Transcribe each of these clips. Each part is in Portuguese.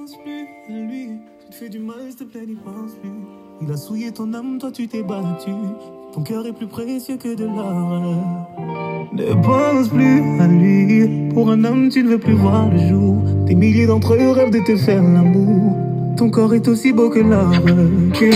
penses plus à lui. Tu te fais du mal, s'il te plaît, n'y pense plus. Il a souillé ton âme, toi tu t'es battu. Ton cœur est plus précieux que de l'or. Ne pense plus à lui. Pour un homme, tu ne veux plus voir le jour. Des milliers d'entre eux rêvent de te faire l'amour. Ton corps est aussi beau que l'or, que.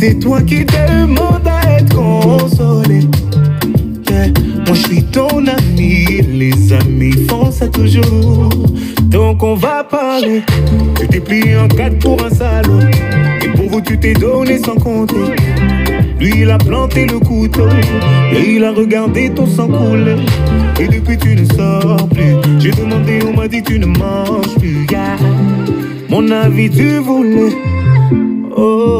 C'est toi qui demandes à être consolé. Moi je suis ton ami, les amis font ça toujours. Donc on va parler. Tu t'es plié en quatre pour un salaud. Et pour vous tu t'es donné sans compter. Lui il a planté le couteau et il a regardé ton sang couler. Et depuis tu ne sors plus. J'ai demandé, on m'a dit tu ne manges plus. Yeah. Mon avis tu voulais. Oh,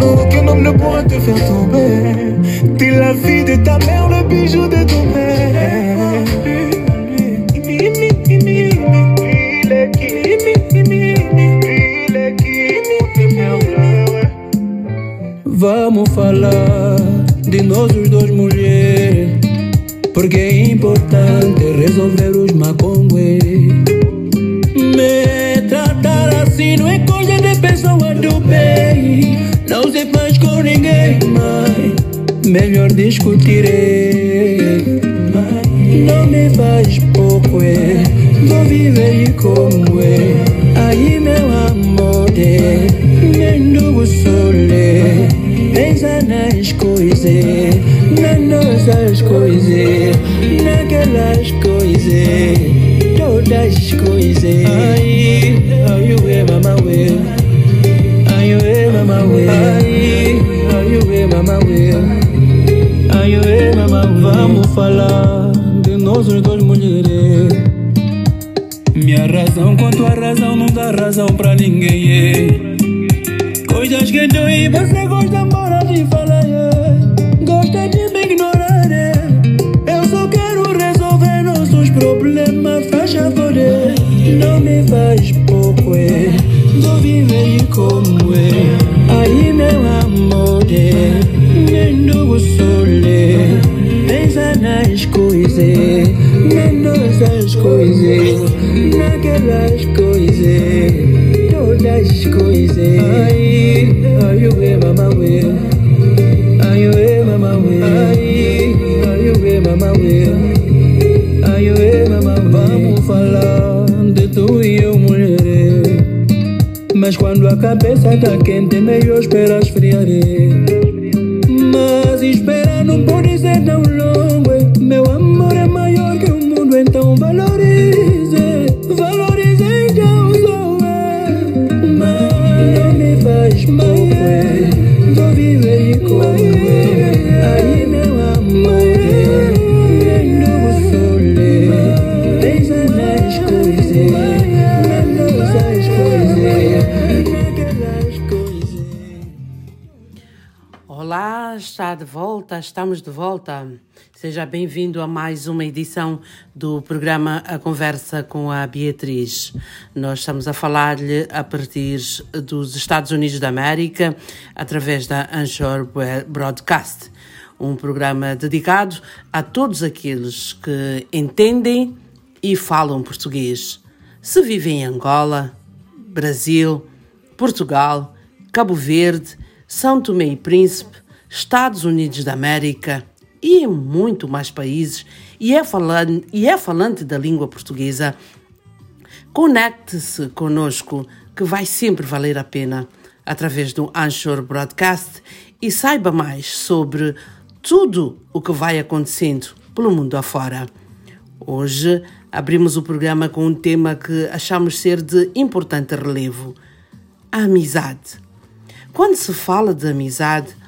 Non, aucun homme ne pourra te faire tomber. T'es la fille de ta mère, le bijou de ton père. Vamos falar de nós os dois mulheres Porque é importante resolver os macongues Me tratar assim não é coisa de pessoa do bem Não se faz com ninguém mais. Melhor discutirei. Não me faz pouco é. Vou viver como é. Aí meu amor é. Mendugo sole Pensa nas coisas. Nas nossas coisas. Naquelas coisas. Todas as coisas. Ué, mama, ué Ai, ué, mama, Ai, ué, mama, Vamos falar de nós os dois mulheres minha razão com tua razão não dá razão pra ninguém. é. Coisas que dói, você gosta embora de falar. é. Gosta de me ignorar. é. Eu só quero resolver nossos problemas. Faz favor, não me faz pouco. Vou viver como é. Aí, meu amor, é. Mendugo sole. Pensa nas coisas, nas nossas coisas, naquelas coisas, todas as coisas. Ai, ai, ué, mama, ué. Ai, ué, mama, ué. Ai, ai, ué, mama, ué. Mas quando a cabeça tá quente, melhor esperar esfriar. Mas esperar não pode ser tão longo. Estamos de volta. Seja bem-vindo a mais uma edição do programa A Conversa com a Beatriz. Nós estamos a falar-lhe a partir dos Estados Unidos da América, através da Anchor Broadcast, um programa dedicado a todos aqueles que entendem e falam português. Se vivem em Angola, Brasil, Portugal, Cabo Verde, São Tomé e Príncipe, Estados Unidos da América e em muito mais países e é falante, e é falante da língua portuguesa, conecte-se conosco que vai sempre valer a pena através do Anchor Broadcast e saiba mais sobre tudo o que vai acontecendo pelo mundo afora. Hoje abrimos o programa com um tema que achamos ser de importante relevo: a amizade. Quando se fala de amizade,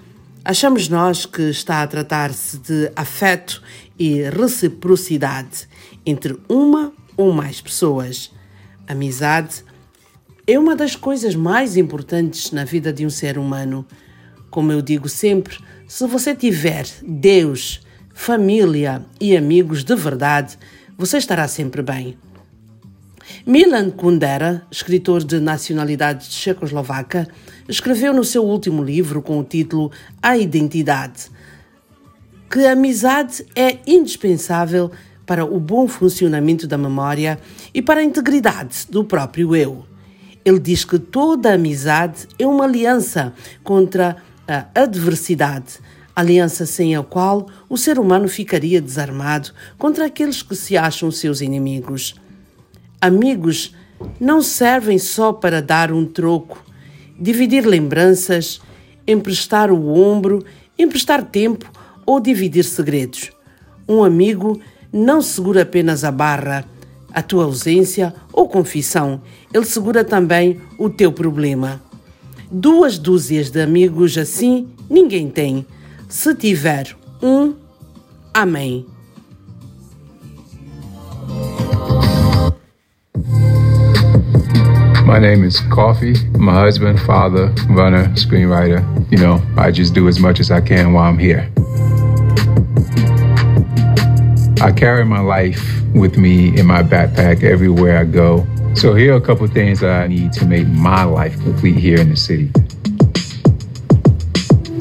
Achamos nós que está a tratar-se de afeto e reciprocidade entre uma ou mais pessoas. Amizade é uma das coisas mais importantes na vida de um ser humano. Como eu digo sempre, se você tiver Deus, família e amigos de verdade, você estará sempre bem. Milan Kundera, escritor de nacionalidade checoslovaca, escreveu no seu último livro com o título A Identidade que a amizade é indispensável para o bom funcionamento da memória e para a integridade do próprio eu. Ele diz que toda amizade é uma aliança contra a adversidade, aliança sem a qual o ser humano ficaria desarmado contra aqueles que se acham seus inimigos. Amigos não servem só para dar um troco, dividir lembranças, emprestar o ombro, emprestar tempo ou dividir segredos. Um amigo não segura apenas a barra, a tua ausência ou confissão, ele segura também o teu problema. Duas dúzias de amigos assim ninguém tem. Se tiver um, amém. My name is Coffee. A husband, father, runner, screenwriter. You know, I just do as much as I can while I'm here. I carry my life with me in my backpack everywhere I go. So here are a couple things that I need to make my life complete here in the city.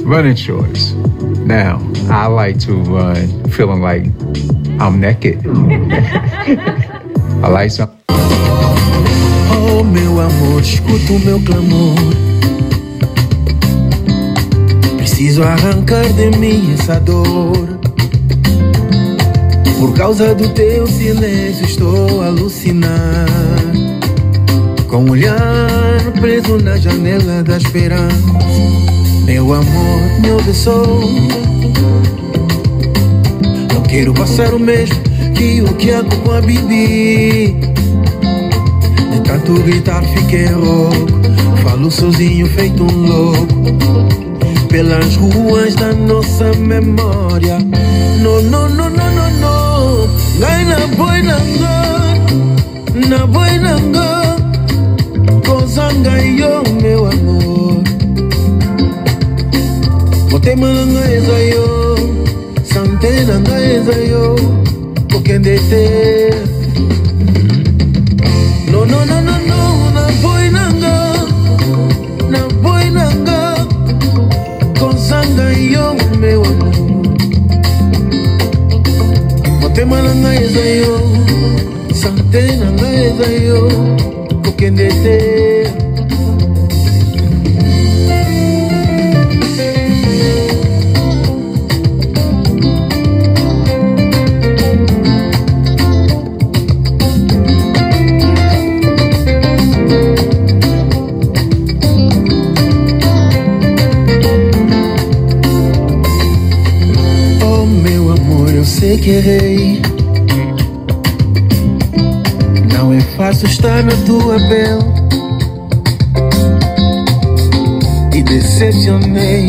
Running shorts. Now, I like to run feeling like I'm naked. I like some Oh, meu amor, escuta o meu clamor. Preciso arrancar de mim essa dor. Por causa do teu silêncio, estou a alucinar. Com o olhar preso na janela da esperança. Meu amor, me obsou. Não quero passar o mesmo que o que hago com a Bibi. Tanto gritar fiquei rouco Falo sozinho feito um louco. Pelas ruas da nossa memória. No, no, no, no, no, no. Gai na boi na Na boi na Kozanga yo meu amor. Motema nanga eza yo. Sante nanga eza yo. Kokende te yo meu amor motema nanga eza yo sante nanga eza yo kokende te estar na tua pele. E decepcionei.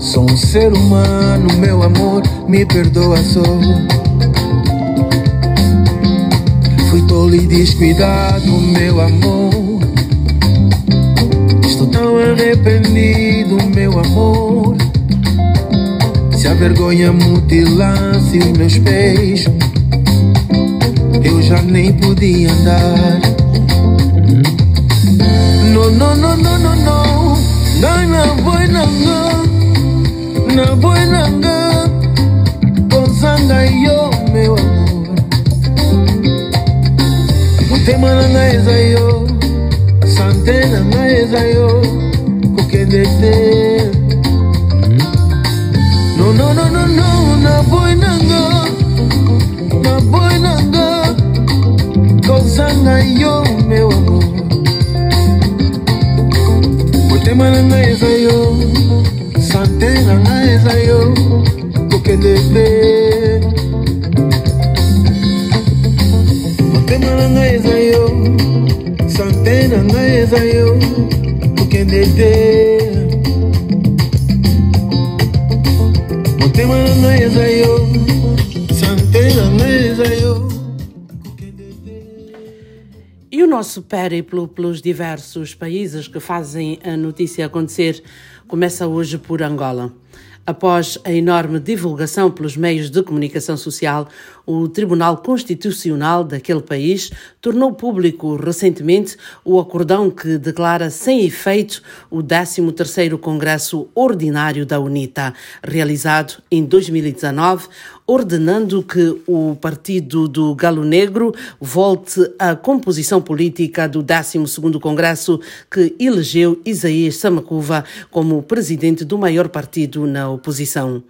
Sou um ser humano, meu amor, me perdoa só. Fui tolo e descuidado, meu amor. Estou tão arrependido, meu amor. Se a vergonha mutilasse os meus pés, eu já nem podia andar. No, no, no, no, no, no. Não, não vou, não, não. Não vou, não, não. Com sangue eu, meu amor. Mutema na ngaeza yo. Sante na ngaeza yo. Kukendete. No, no, no, no, no. Na boy, na nga. Com sangue yo, amor. motema na ngai eza yo sante na ngai eza yo kokende te nosso périplo pelos diversos países que fazem a notícia acontecer começa hoje por Angola. Após a enorme divulgação pelos meios de comunicação social, o Tribunal Constitucional daquele país tornou público recentemente o acordão que declara sem efeito o 13º Congresso Ordinário da UNITA, realizado em 2019, ordenando que o Partido do Galo Negro volte à composição política do 12º Congresso que elegeu Isaías Samacuva como presidente do maior partido na oposição.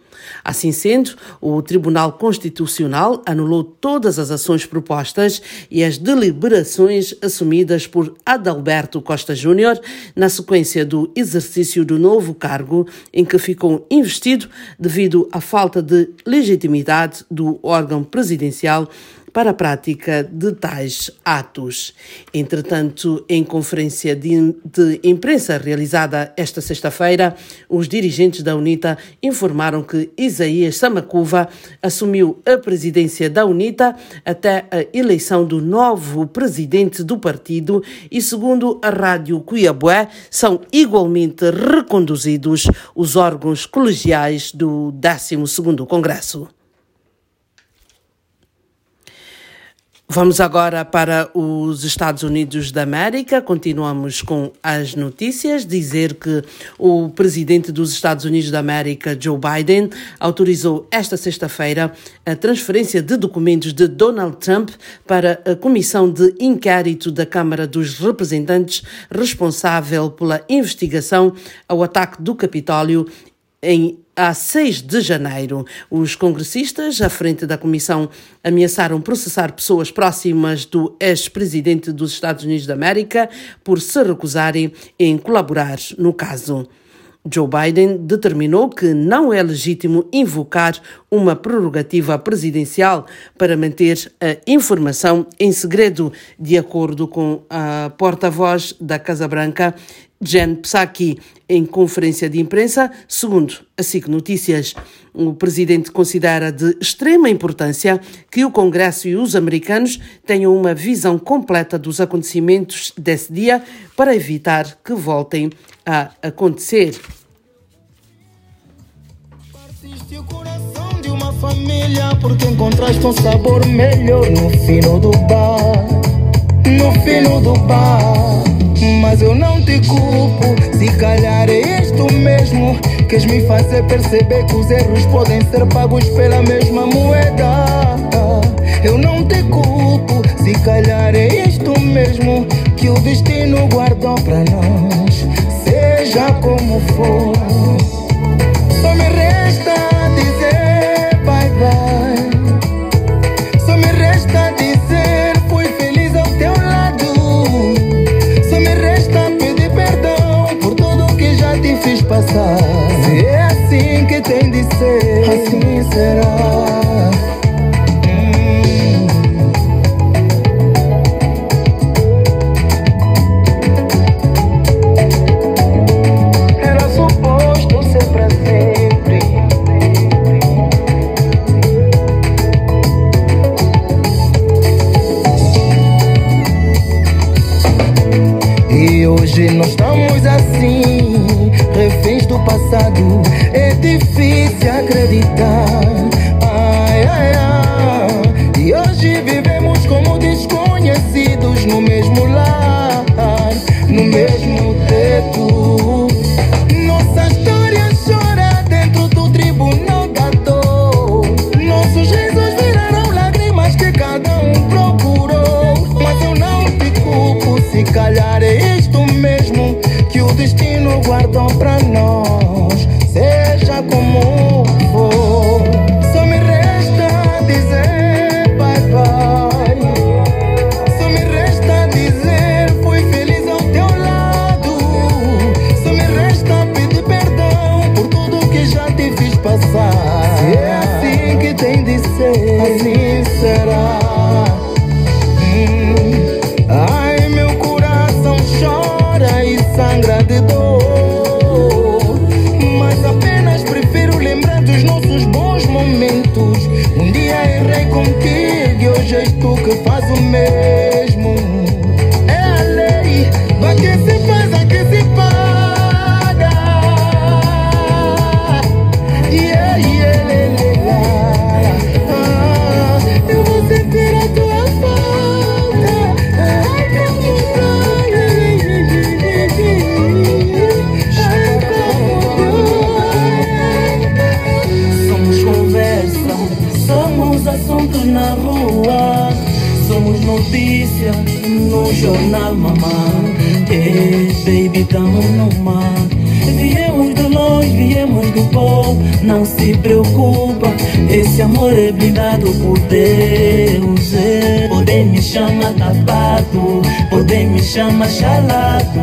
Assim sendo, o Tribunal Constitucional anulou todas as ações propostas e as deliberações assumidas por Adalberto Costa Júnior na sequência do exercício do novo cargo em que ficou investido devido à falta de legitimidade do órgão presidencial para a prática de tais atos. Entretanto, em conferência de, de imprensa realizada esta sexta-feira, os dirigentes da UNITA informaram que Isaías Samacuva assumiu a presidência da UNITA até a eleição do novo presidente do partido e, segundo a Rádio Cuiabué, são igualmente reconduzidos os órgãos colegiais do 12º Congresso. Vamos agora para os Estados Unidos da América. Continuamos com as notícias. Dizer que o presidente dos Estados Unidos da América, Joe Biden, autorizou esta sexta-feira a transferência de documentos de Donald Trump para a comissão de inquérito da Câmara dos Representantes responsável pela investigação ao ataque do Capitólio em a 6 de janeiro. Os congressistas, à frente da comissão, ameaçaram processar pessoas próximas do ex-presidente dos Estados Unidos da América por se recusarem em colaborar no caso. Joe Biden determinou que não é legítimo invocar uma prerrogativa presidencial para manter a informação em segredo, de acordo com a porta-voz da Casa Branca, Jen Psaki, em conferência de imprensa, segundo a SIC Notícias. O presidente considera de extrema importância que o Congresso e os americanos tenham uma visão completa dos acontecimentos desse dia para evitar que voltem a acontecer. Partiste o coração de uma família porque encontraste um sabor melhor no fino do bar, no fino do bar. Mas eu não te culpo, se calhar é isto mesmo Queres me fazer perceber que os erros podem ser pagos pela mesma moeda Eu não te culpo, se calhar é isto mesmo Que o destino guardou para nós Seja como for jornal, mamãe. Hey, baby, tamo no mar. Viemos de longe, viemos do pó, não se preocupa. Esse amor é blindado por Deus. é. Podem me chamar tapado, podem me chamar chalado,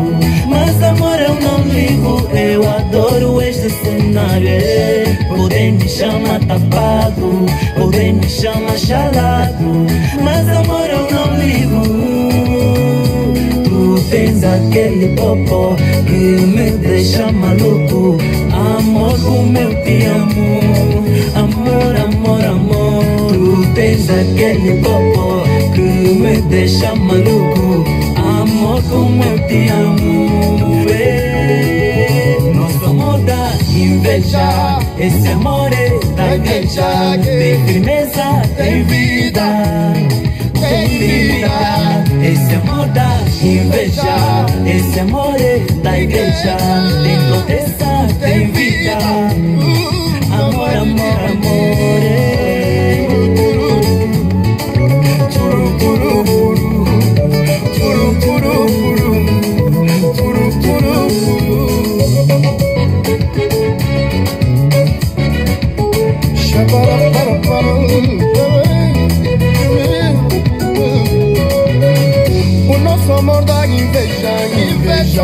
mas amor eu não ligo. Eu adoro este cenário. é. Podem me chamar tapado, podem me chamar chalado, mas amor Tu tens aquele popó que me deixa maluco. Amor, como eu te amo. Amor, amor, amor. Tu tens aquele popó que me deixa maluco. Amor, como eu te amo. Vê, Nosso amor dá inveja. Esse amor é da igreja. Tem firmeza, tem vida. Tem vida. Esse amor dá inveja. Esse amor é da igreja. Tem proteção, tem vida. Amor, amor, amor.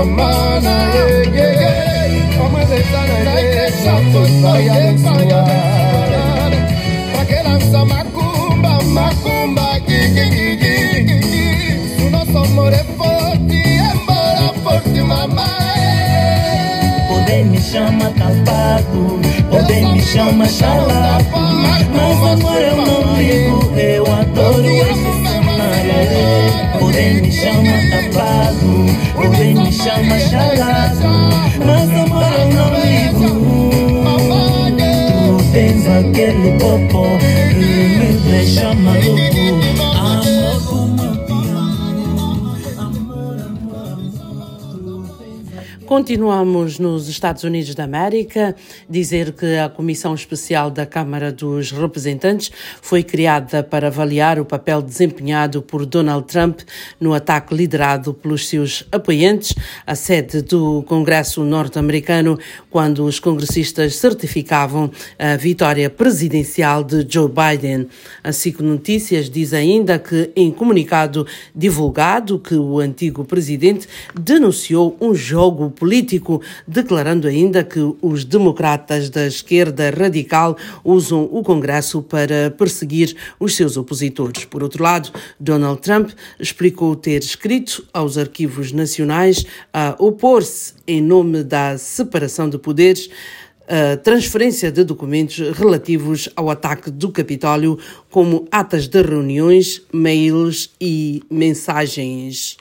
Inveja mana. Vamos deixar na igreja, tu vai abençoar. Pra que lança macumba, macumba, gui, gui, gui, gui, gui, gui. O nosso amor é forte, embora forte, mamãe. Podem me chamar tapado, podem me chamar chalado Mas amor eu não ligo, eu adoro esse Podem me chamar tapado, podem me chamar chalado. Mas amor eu não ligo. Tu tens aquele popó que me deixa maluco Continuamos nos Estados Unidos da América. Dizer que a Comissão Especial da Câmara dos Representantes foi criada para avaliar o papel desempenhado por Donald Trump no ataque liderado pelos seus apoiantes à sede do Congresso norte-americano, quando os congressistas certificavam a vitória presidencial de Joe Biden. A SIC Notícias diz ainda que, em comunicado divulgado, que o antigo presidente denunciou um jogo político, declarando ainda que os democratas da esquerda radical usam o Congresso para perseguir os seus opositores. Por outro lado, Donald Trump explicou ter escrito aos arquivos nacionais a opor-se em nome da separação de poderes a transferência de documentos relativos ao ataque do Capitólio, como atas de reuniões, mails e mensagens.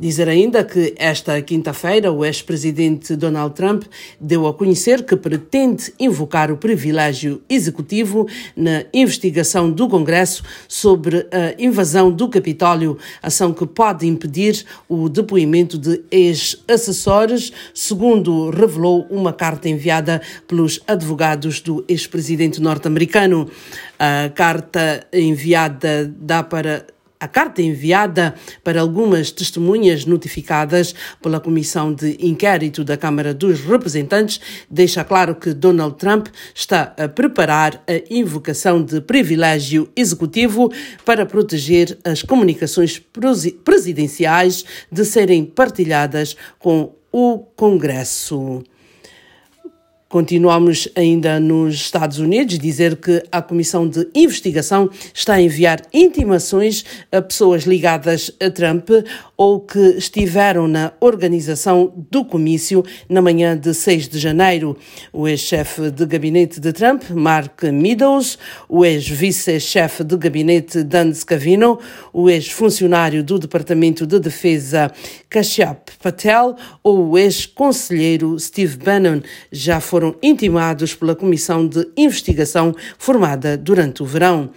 Dizer ainda que esta quinta-feira o ex-presidente Donald Trump deu a conhecer que pretende invocar o privilégio executivo na investigação do Congresso sobre a invasão do Capitólio, ação que pode impedir o depoimento de ex-assessores, segundo revelou uma carta enviada pelos advogados do ex-presidente norte-americano. A carta enviada dá para a carta enviada para algumas testemunhas notificadas pela Comissão de Inquérito da Câmara dos Representantes deixa claro que Donald Trump está a preparar a invocação de privilégio executivo para proteger as comunicações presidenciais de serem partilhadas com o Congresso. Continuamos ainda nos Estados Unidos, dizer que a Comissão de Investigação está a enviar intimações a pessoas ligadas a Trump ou que estiveram na organização do comício na manhã de 6 de janeiro. O ex-chefe de gabinete de Trump, Mark Meadows, o ex-vice-chefe de gabinete Dan Scavino, o ex-funcionário do Departamento de Defesa Kashyap Patel ou o ex-conselheiro Steve Bannon já foram foram intimados pela comissão de investigação formada durante o verão.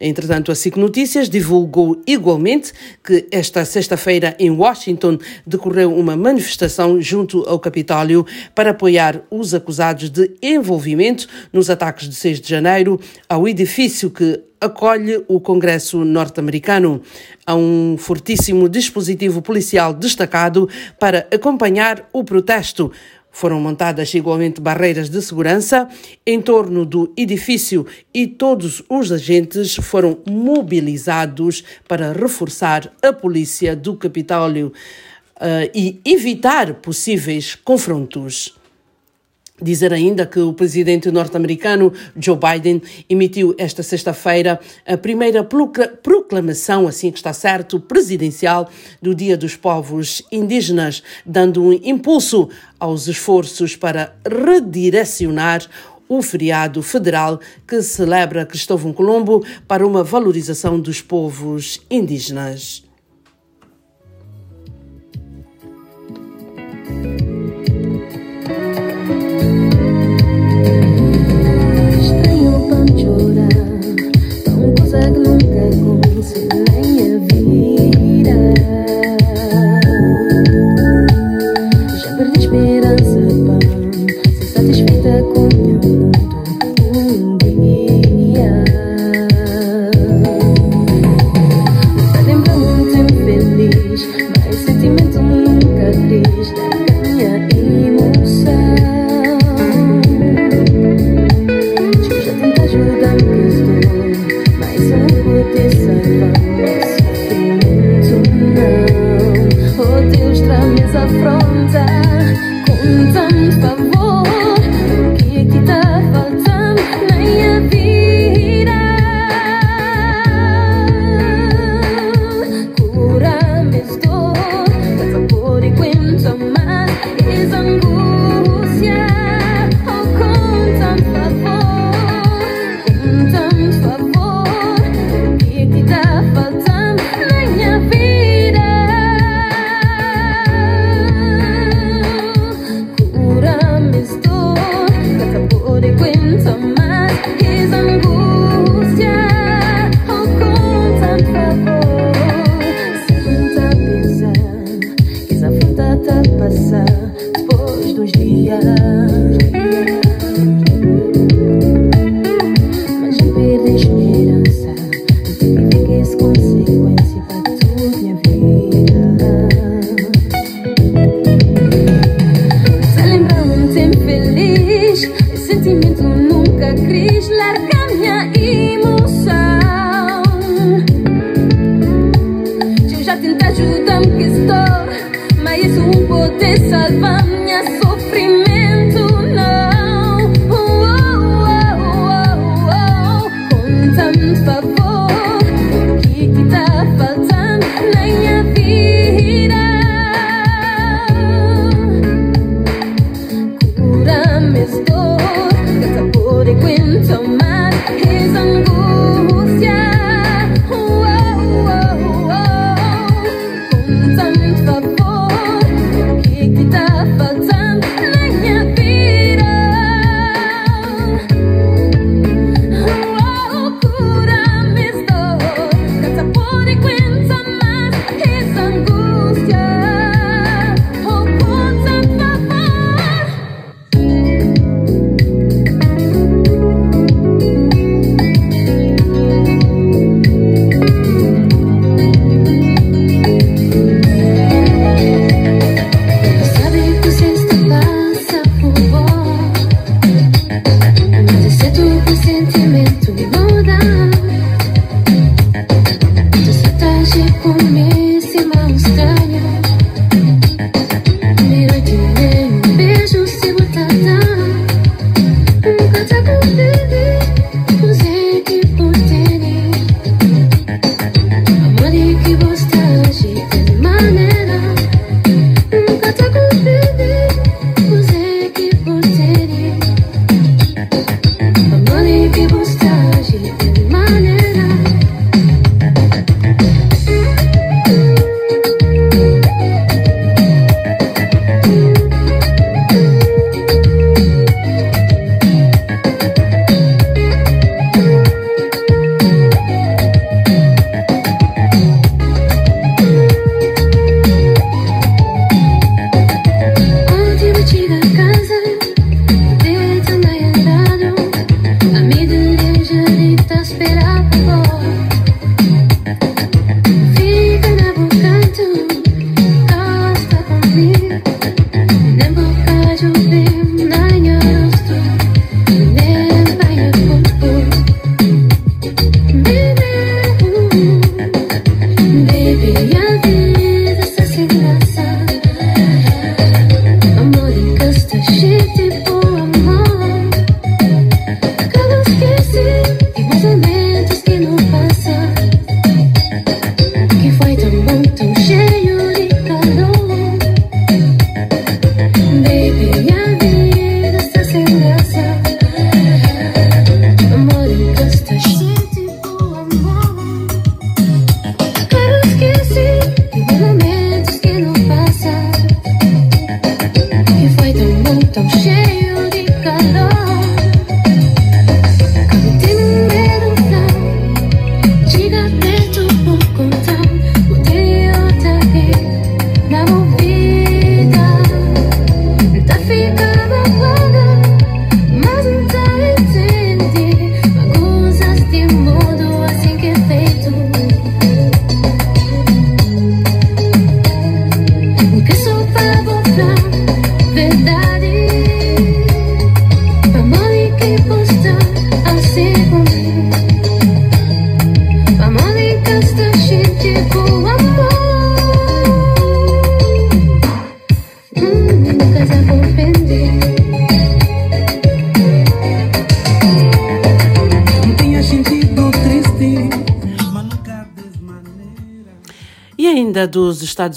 Entretanto, a SIC Notícias divulgou igualmente que esta sexta-feira em Washington decorreu uma manifestação junto ao Capitólio para apoiar os acusados de envolvimento nos ataques de 6 de janeiro ao edifício que acolhe o Congresso norte-americano. Há um fortíssimo dispositivo policial destacado para acompanhar o protesto. Foram montadas igualmente barreiras de segurança em torno do edifício e todos os agentes foram mobilizados para reforçar a polícia do Capitólio uh, e evitar possíveis confrontos. Dizer ainda que o presidente norte-americano Joe Biden emitiu esta sexta-feira a primeira proclamação, assim que está certo, presidencial do Dia dos Povos Indígenas, dando um impulso aos esforços para redirecionar o feriado federal que celebra Cristóvão Colombo para uma valorização dos povos indígenas. 会的梦都是。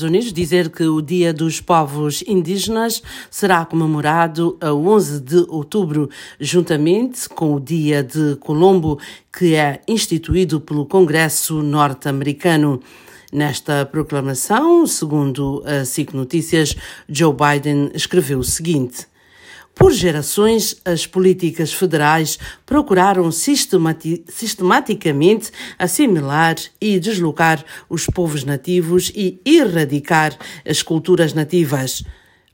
Estados Unidos dizer que o Dia dos Povos Indígenas será comemorado a 11 de outubro, juntamente com o Dia de Colombo, que é instituído pelo Congresso norte-americano. Nesta proclamação, segundo a SIC Notícias, Joe Biden escreveu o seguinte. Por gerações, as políticas federais procuraram sistemati sistematicamente assimilar e deslocar os povos nativos e erradicar as culturas nativas.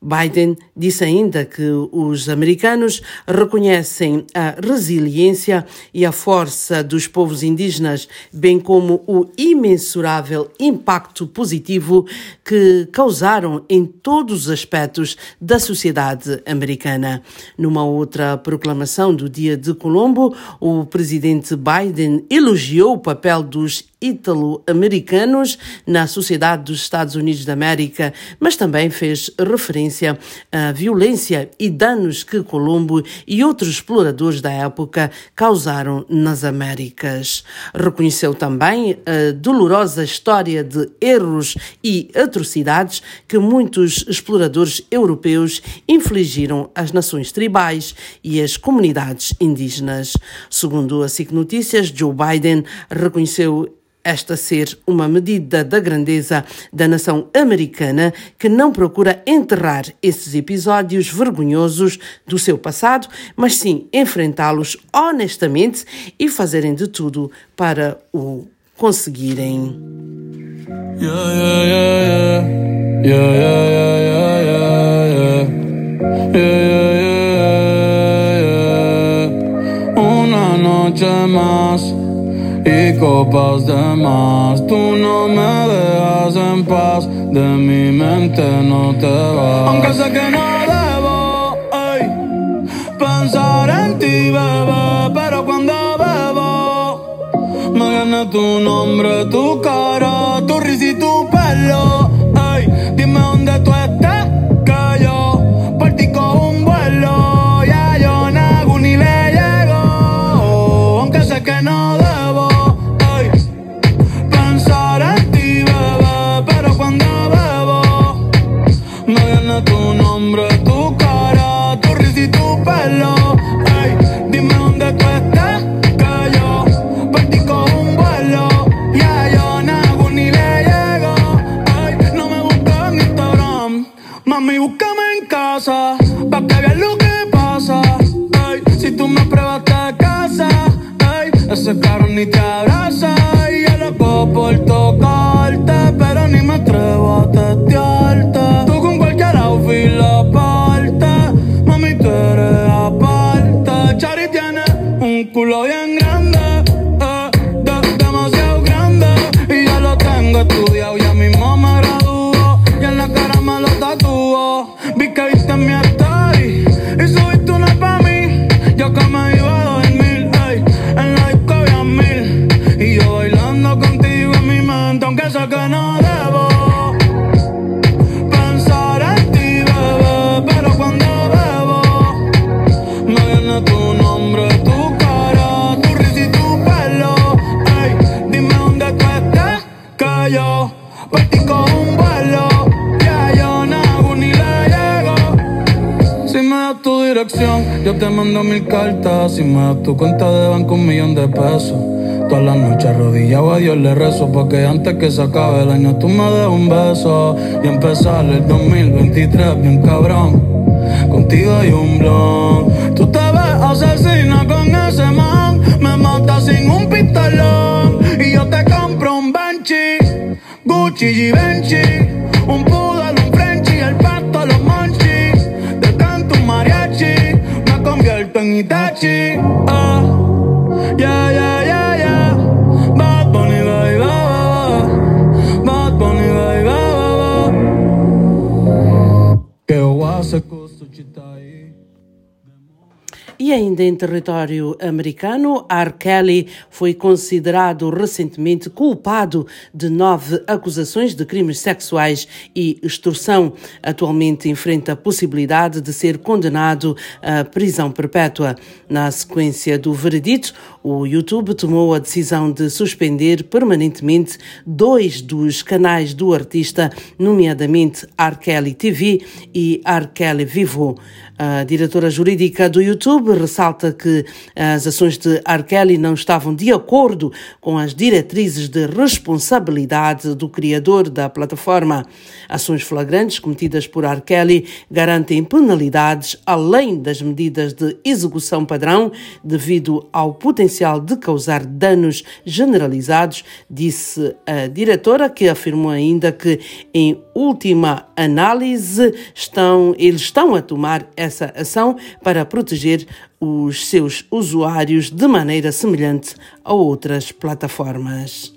Biden disse ainda que os americanos reconhecem a resiliência e a força dos povos indígenas, bem como o imensurável impacto positivo que causaram em todos os aspectos da sociedade americana. Numa outra proclamação do Dia de Colombo, o presidente Biden elogiou o papel dos ítalo-americanos na sociedade dos Estados Unidos da América, mas também fez referência à violência e danos que Colombo e outros exploradores da época causaram nas Américas. Reconheceu também a dolorosa história de erros e atrocidades que muitos exploradores europeus infligiram às nações tribais e às comunidades indígenas. Segundo a SIC Notícias, Joe Biden reconheceu esta ser uma medida da grandeza da nação americana que não procura enterrar esses episódios vergonhosos do seu passado, mas sim enfrentá-los honestamente e fazerem de tudo para o conseguirem. Yeah, yeah, yeah, Una noche más y copas de más. Tú no me dejas en paz, de mi mente no te vas. Aunque sé que no debo pensar en ti, bebé, pero cuando bebo me viene tu nombre, tu cara, tu risa y tu pelo. Ay, dime dónde tú estás, le rezo Porque antes que se acabe el año tú me des un beso Y empezar el 2023 bien cabrón contigo hay un blon. Tú te ves asesina con ese man, me mata sin un pistolón. Y yo te compro un Benchi, Gucci y E ainda em território americano, R. Kelly foi considerado recentemente culpado de nove acusações de crimes sexuais e extorsão. Atualmente enfrenta a possibilidade de ser condenado à prisão perpétua. Na sequência do veredito, o YouTube tomou a decisão de suspender permanentemente dois dos canais do artista, nomeadamente R. Kelly TV e R. Kelly Vivo. A diretora jurídica do YouTube ressalta que as ações de R. Kelly não estavam de acordo com as diretrizes de responsabilidade do criador da plataforma. Ações flagrantes cometidas por R. Kelly garantem penalidades além das medidas de execução padrão devido ao potencial de causar danos generalizados, disse a diretora, que afirmou ainda que, em última análise, estão, eles estão a tomar essa ação para proteger os seus usuários de maneira semelhante a outras plataformas.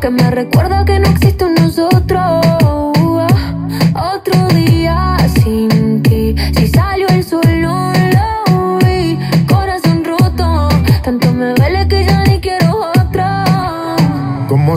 Que me recuerda que no existe un nosotros.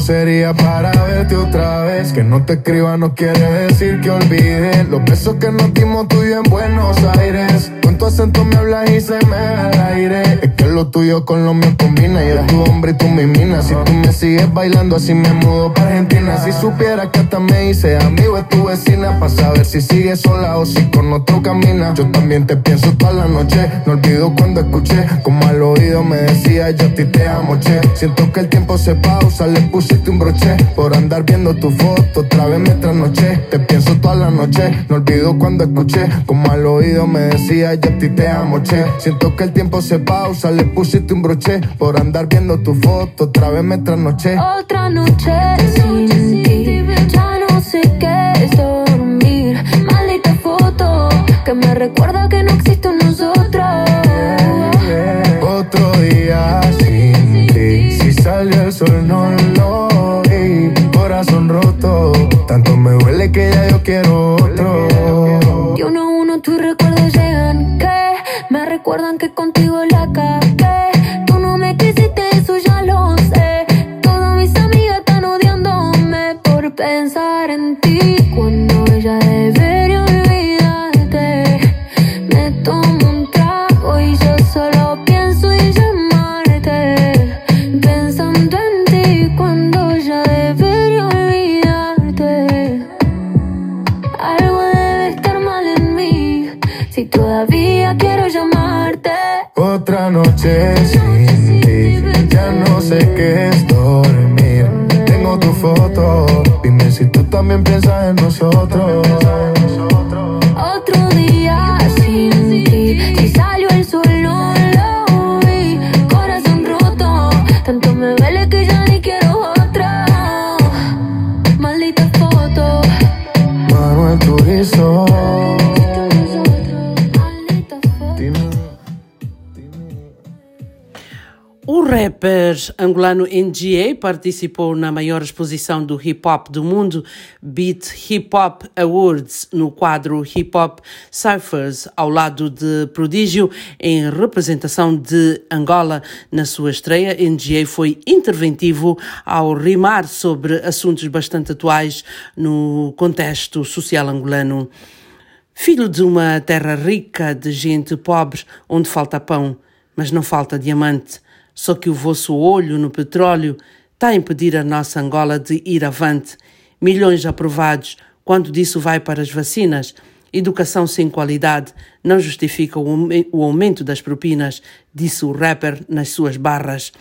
Sería para verte otra vez? Que no te escriba no quiere decir que olvide. Los besos que nos dimos tú y en Buenos Aires. Con tu acento me hablas y se me va el aire lo tuyo con lo mío combina. Yo tu hombre y tú mi mina. Si tú me sigues bailando así me mudo para Argentina. Si supiera que hasta me hice amigo de tu vecina Para saber si sigues sola o si con otro camina. Yo también te pienso toda la noche. No olvido cuando escuché Como al oído me decía yo a ti te amo, che Siento que el tiempo se pausa, le pusiste un broche. Por andar viendo tu foto, otra vez me trasnoché. Te pienso toda la noche, no olvido cuando escuché Como al oído me decía yo a ti te amo, che Siento que el tiempo se pausa, le pusiste un broche Por andar viendo tu foto, otra vez me trasnoché Otra noche sin ti, ya no sé qué es dormir. Maldita foto que me recuerda que no existe un nosotros. Otro día sin ti Si salió el sol no lo vi Corazón roto Tanto me duele que ya yo quiero otro Y uno a uno tus recuerdos llegan que me recuerdan que angolano NGA participou na maior exposição do hip hop do mundo, Beat Hip Hop Awards, no quadro Hip Hop Cyphers, ao lado de Prodígio, em representação de Angola. Na sua estreia, NGA foi interventivo ao rimar sobre assuntos bastante atuais no contexto social angolano. Filho de uma terra rica de gente pobre, onde falta pão, mas não falta diamante. Só que o vosso olho no petróleo está a impedir a nossa Angola de ir avante. Milhões aprovados, quando disso vai para as vacinas. Educação sem qualidade não justifica o aume- o aumento das propinas, disse o rapper nas suas barras.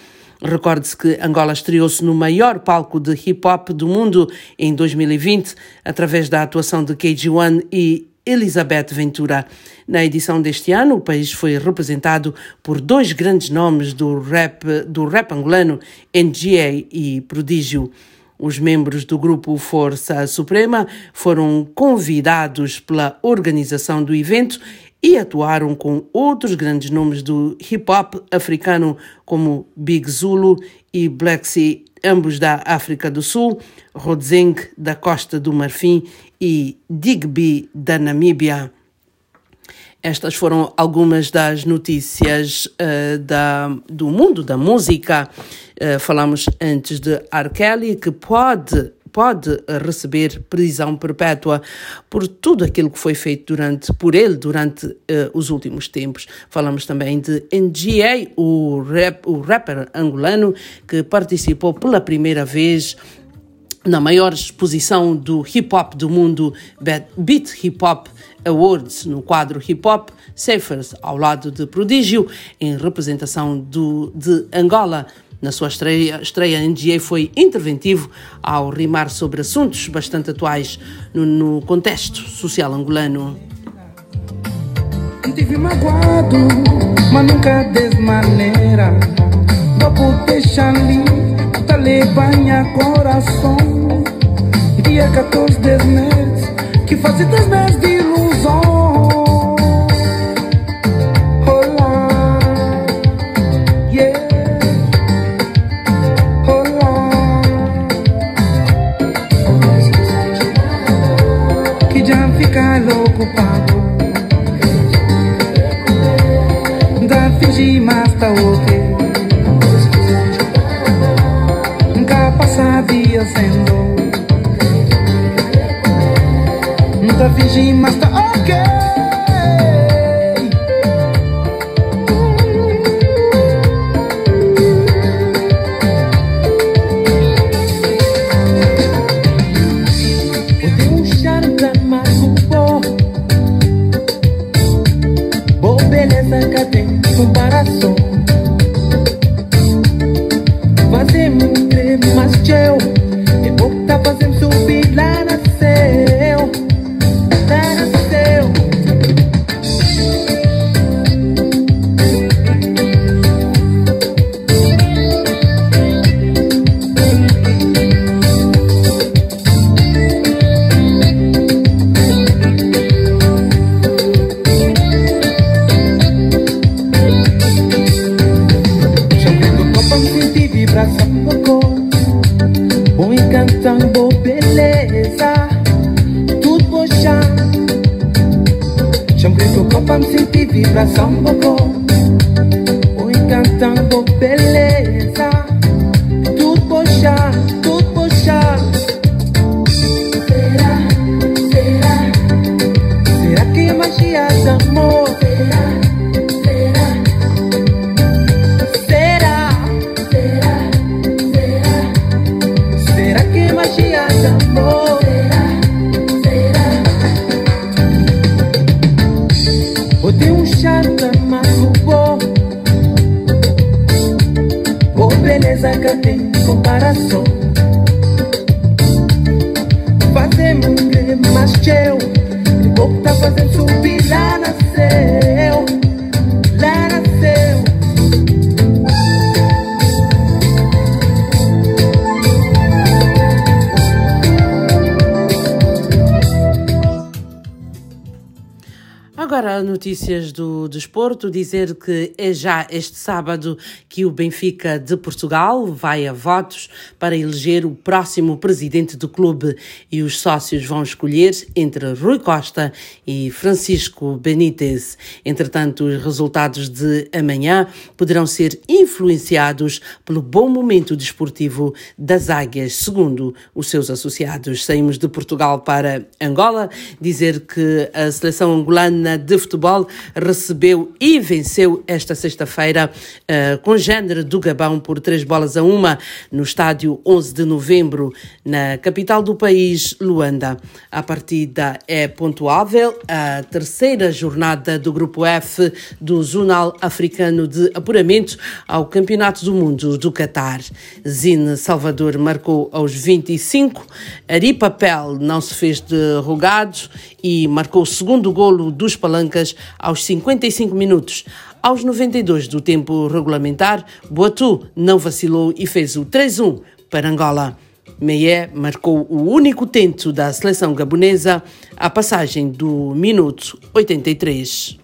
Recorde-se que Angola estreou-se no maior palco de hip hop do mundo em 2020, através da atuação de KG1 e Elizabeth Ventura. Na edição deste ano, o país foi representado por dois grandes nomes do rap, do rap angolano, NGA e Prodígio. Os membros do grupo Força Suprema foram convidados pela organização do evento e atuaram com outros grandes nomes do hip hop africano, como Big Zulu e Black Sea, ambos da África do Sul, Rodzeng da Costa do Marfim e Digby da Namíbia. Estas foram algumas das notícias uh, da, do mundo da música. Uh, falamos antes de R. Kelly, que pode pode receber prisão perpétua por tudo aquilo que foi feito durante por ele durante uh, os últimos tempos. Falamos também de NGA, o, rap, o rapper angolano que participou pela primeira vez na maior exposição do hip hop do mundo, Beat Hip Hop Awards, no quadro Hip Hop Safers, ao lado de Prodígio, em representação do, de Angola. Na sua estreia, estreia NGA foi interventivo ao rimar sobre assuntos bastante atuais no, no contexto social angolano. Magoado, mas nunca desmaneira. Dopo deixa ali, tá coração. Dia 14 de mês, que faz 10 meses de ocupado Da fingir mas tá ok. Nunca passaria sendo. Da fingir mas tá ok dizer que é já este sábado que o Benfica de Portugal vai a votos para eleger o próximo presidente do clube e os sócios vão escolher entre Rui Costa e Francisco Benítez. Entretanto, os resultados de amanhã poderão ser influenciados pelo bom momento desportivo das Águias, segundo os seus associados. Saímos de Portugal para Angola, dizer que a seleção angolana de Futebol recebeu e venceu esta sexta-feira uh, com género do Gabão por três bolas a uma no estádio 11 de novembro, na capital do país, Luanda. A partida é pontuável, a terceira jornada do Grupo F do Zonal Africano de Apuramento ao Campeonato do Mundo do Qatar. Zine Salvador marcou aos 25, Ari Papel não se fez de rogado e marcou o segundo golo dos Palancas aos 55 minutos. Aos 92 do tempo regulamentar, Boatu não vacilou e fez o 3-1 para Angola. Meia marcou o único tento da seleção gabonesa à passagem do minuto 83.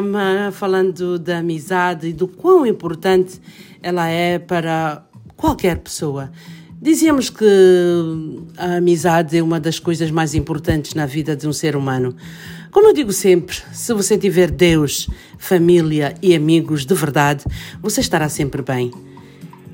Programa falando da amizade e do quão importante ela é para qualquer pessoa. Dizíamos que a amizade é uma das coisas mais importantes na vida de um ser humano. Como eu digo sempre, se você tiver Deus, família e amigos de verdade, você estará sempre bem.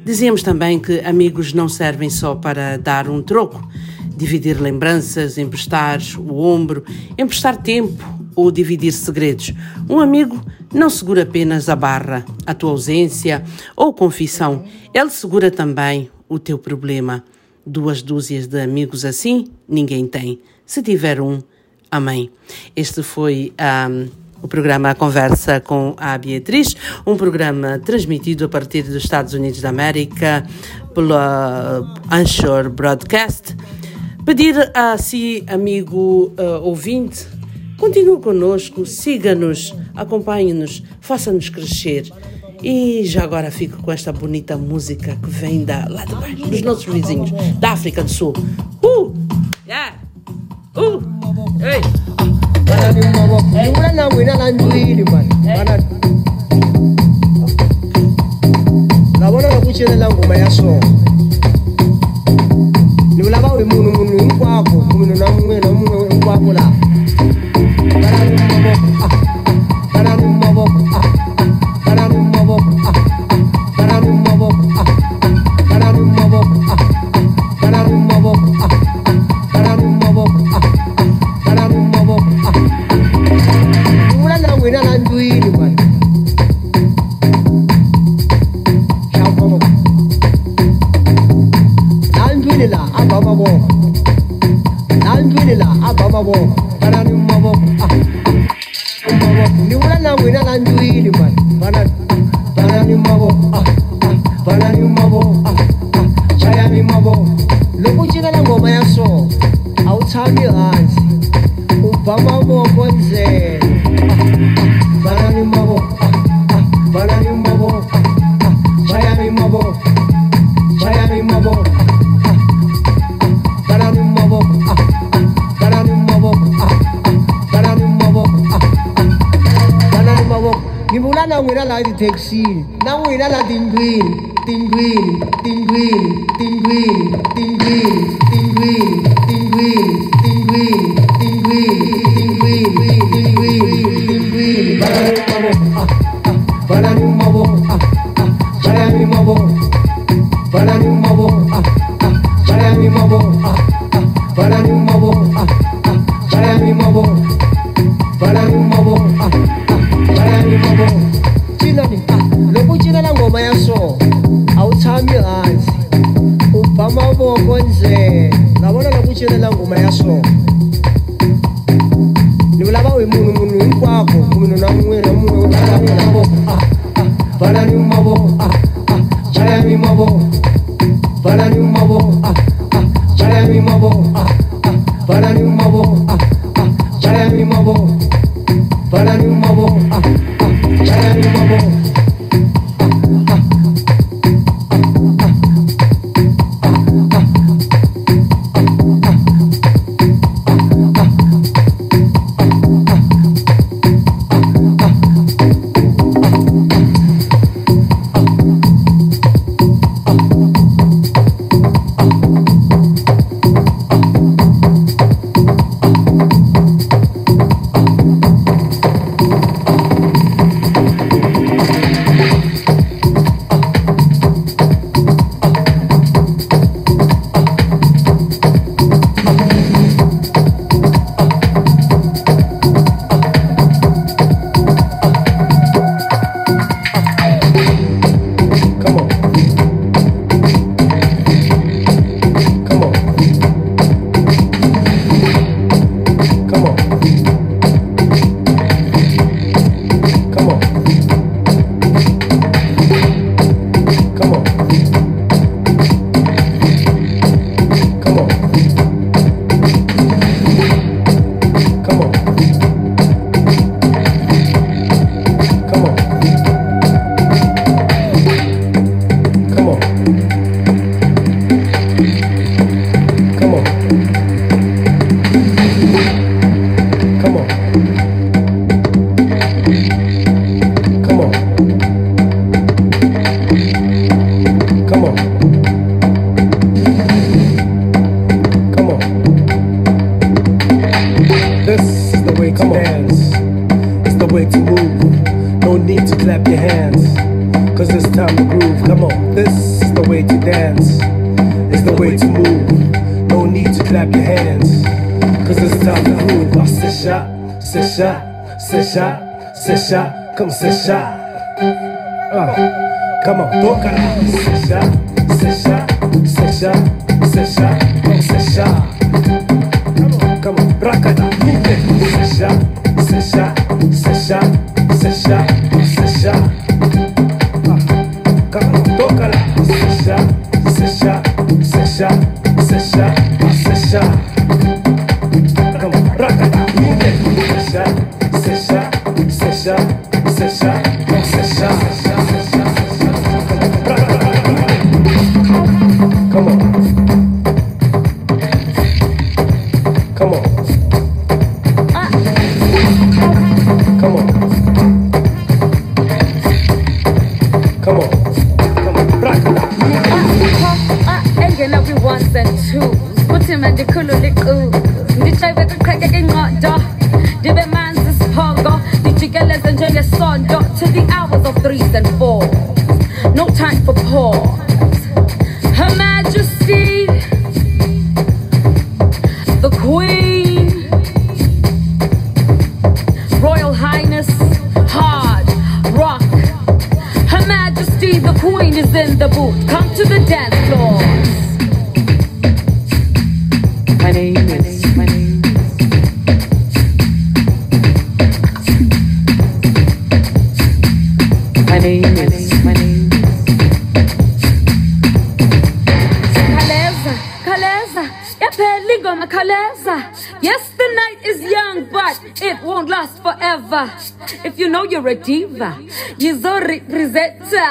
Dizíamos também que amigos não servem só para dar um troco, dividir lembranças, emprestar o ombro, emprestar tempo ou dividir segredos. Um amigo não segura apenas a barra, a tua ausência ou confissão, ele segura também o teu problema. Duas dúzias de amigos assim, ninguém tem. Se tiver um, amém. Este foi um, o programa A Conversa com a Beatriz, um programa transmitido a partir dos Estados Unidos da América pela Anchor Broadcast. Pedir a si, amigo uh, ouvinte, continue conosco, siga-nos, acompanhe-nos, faça-nos crescer. E já agora fico com esta bonita música que vem da, lá de baixo, dos nossos vizinhos, da África do Sul. Uh! Yeah! Uh! Hey! Ngula na wina na ndwini man. Bana. Ngabona lokuchelela ngoma. Baba Walk. Winaganduli naman Para, para ni mako Ah. taxi. Now we're not a team green, team green, team secha, como secha. Uh, come on, toca Secha, secha, secha, secha, como secha. Come on, bracada, secha, secha, secha, secha. a diva. so representa.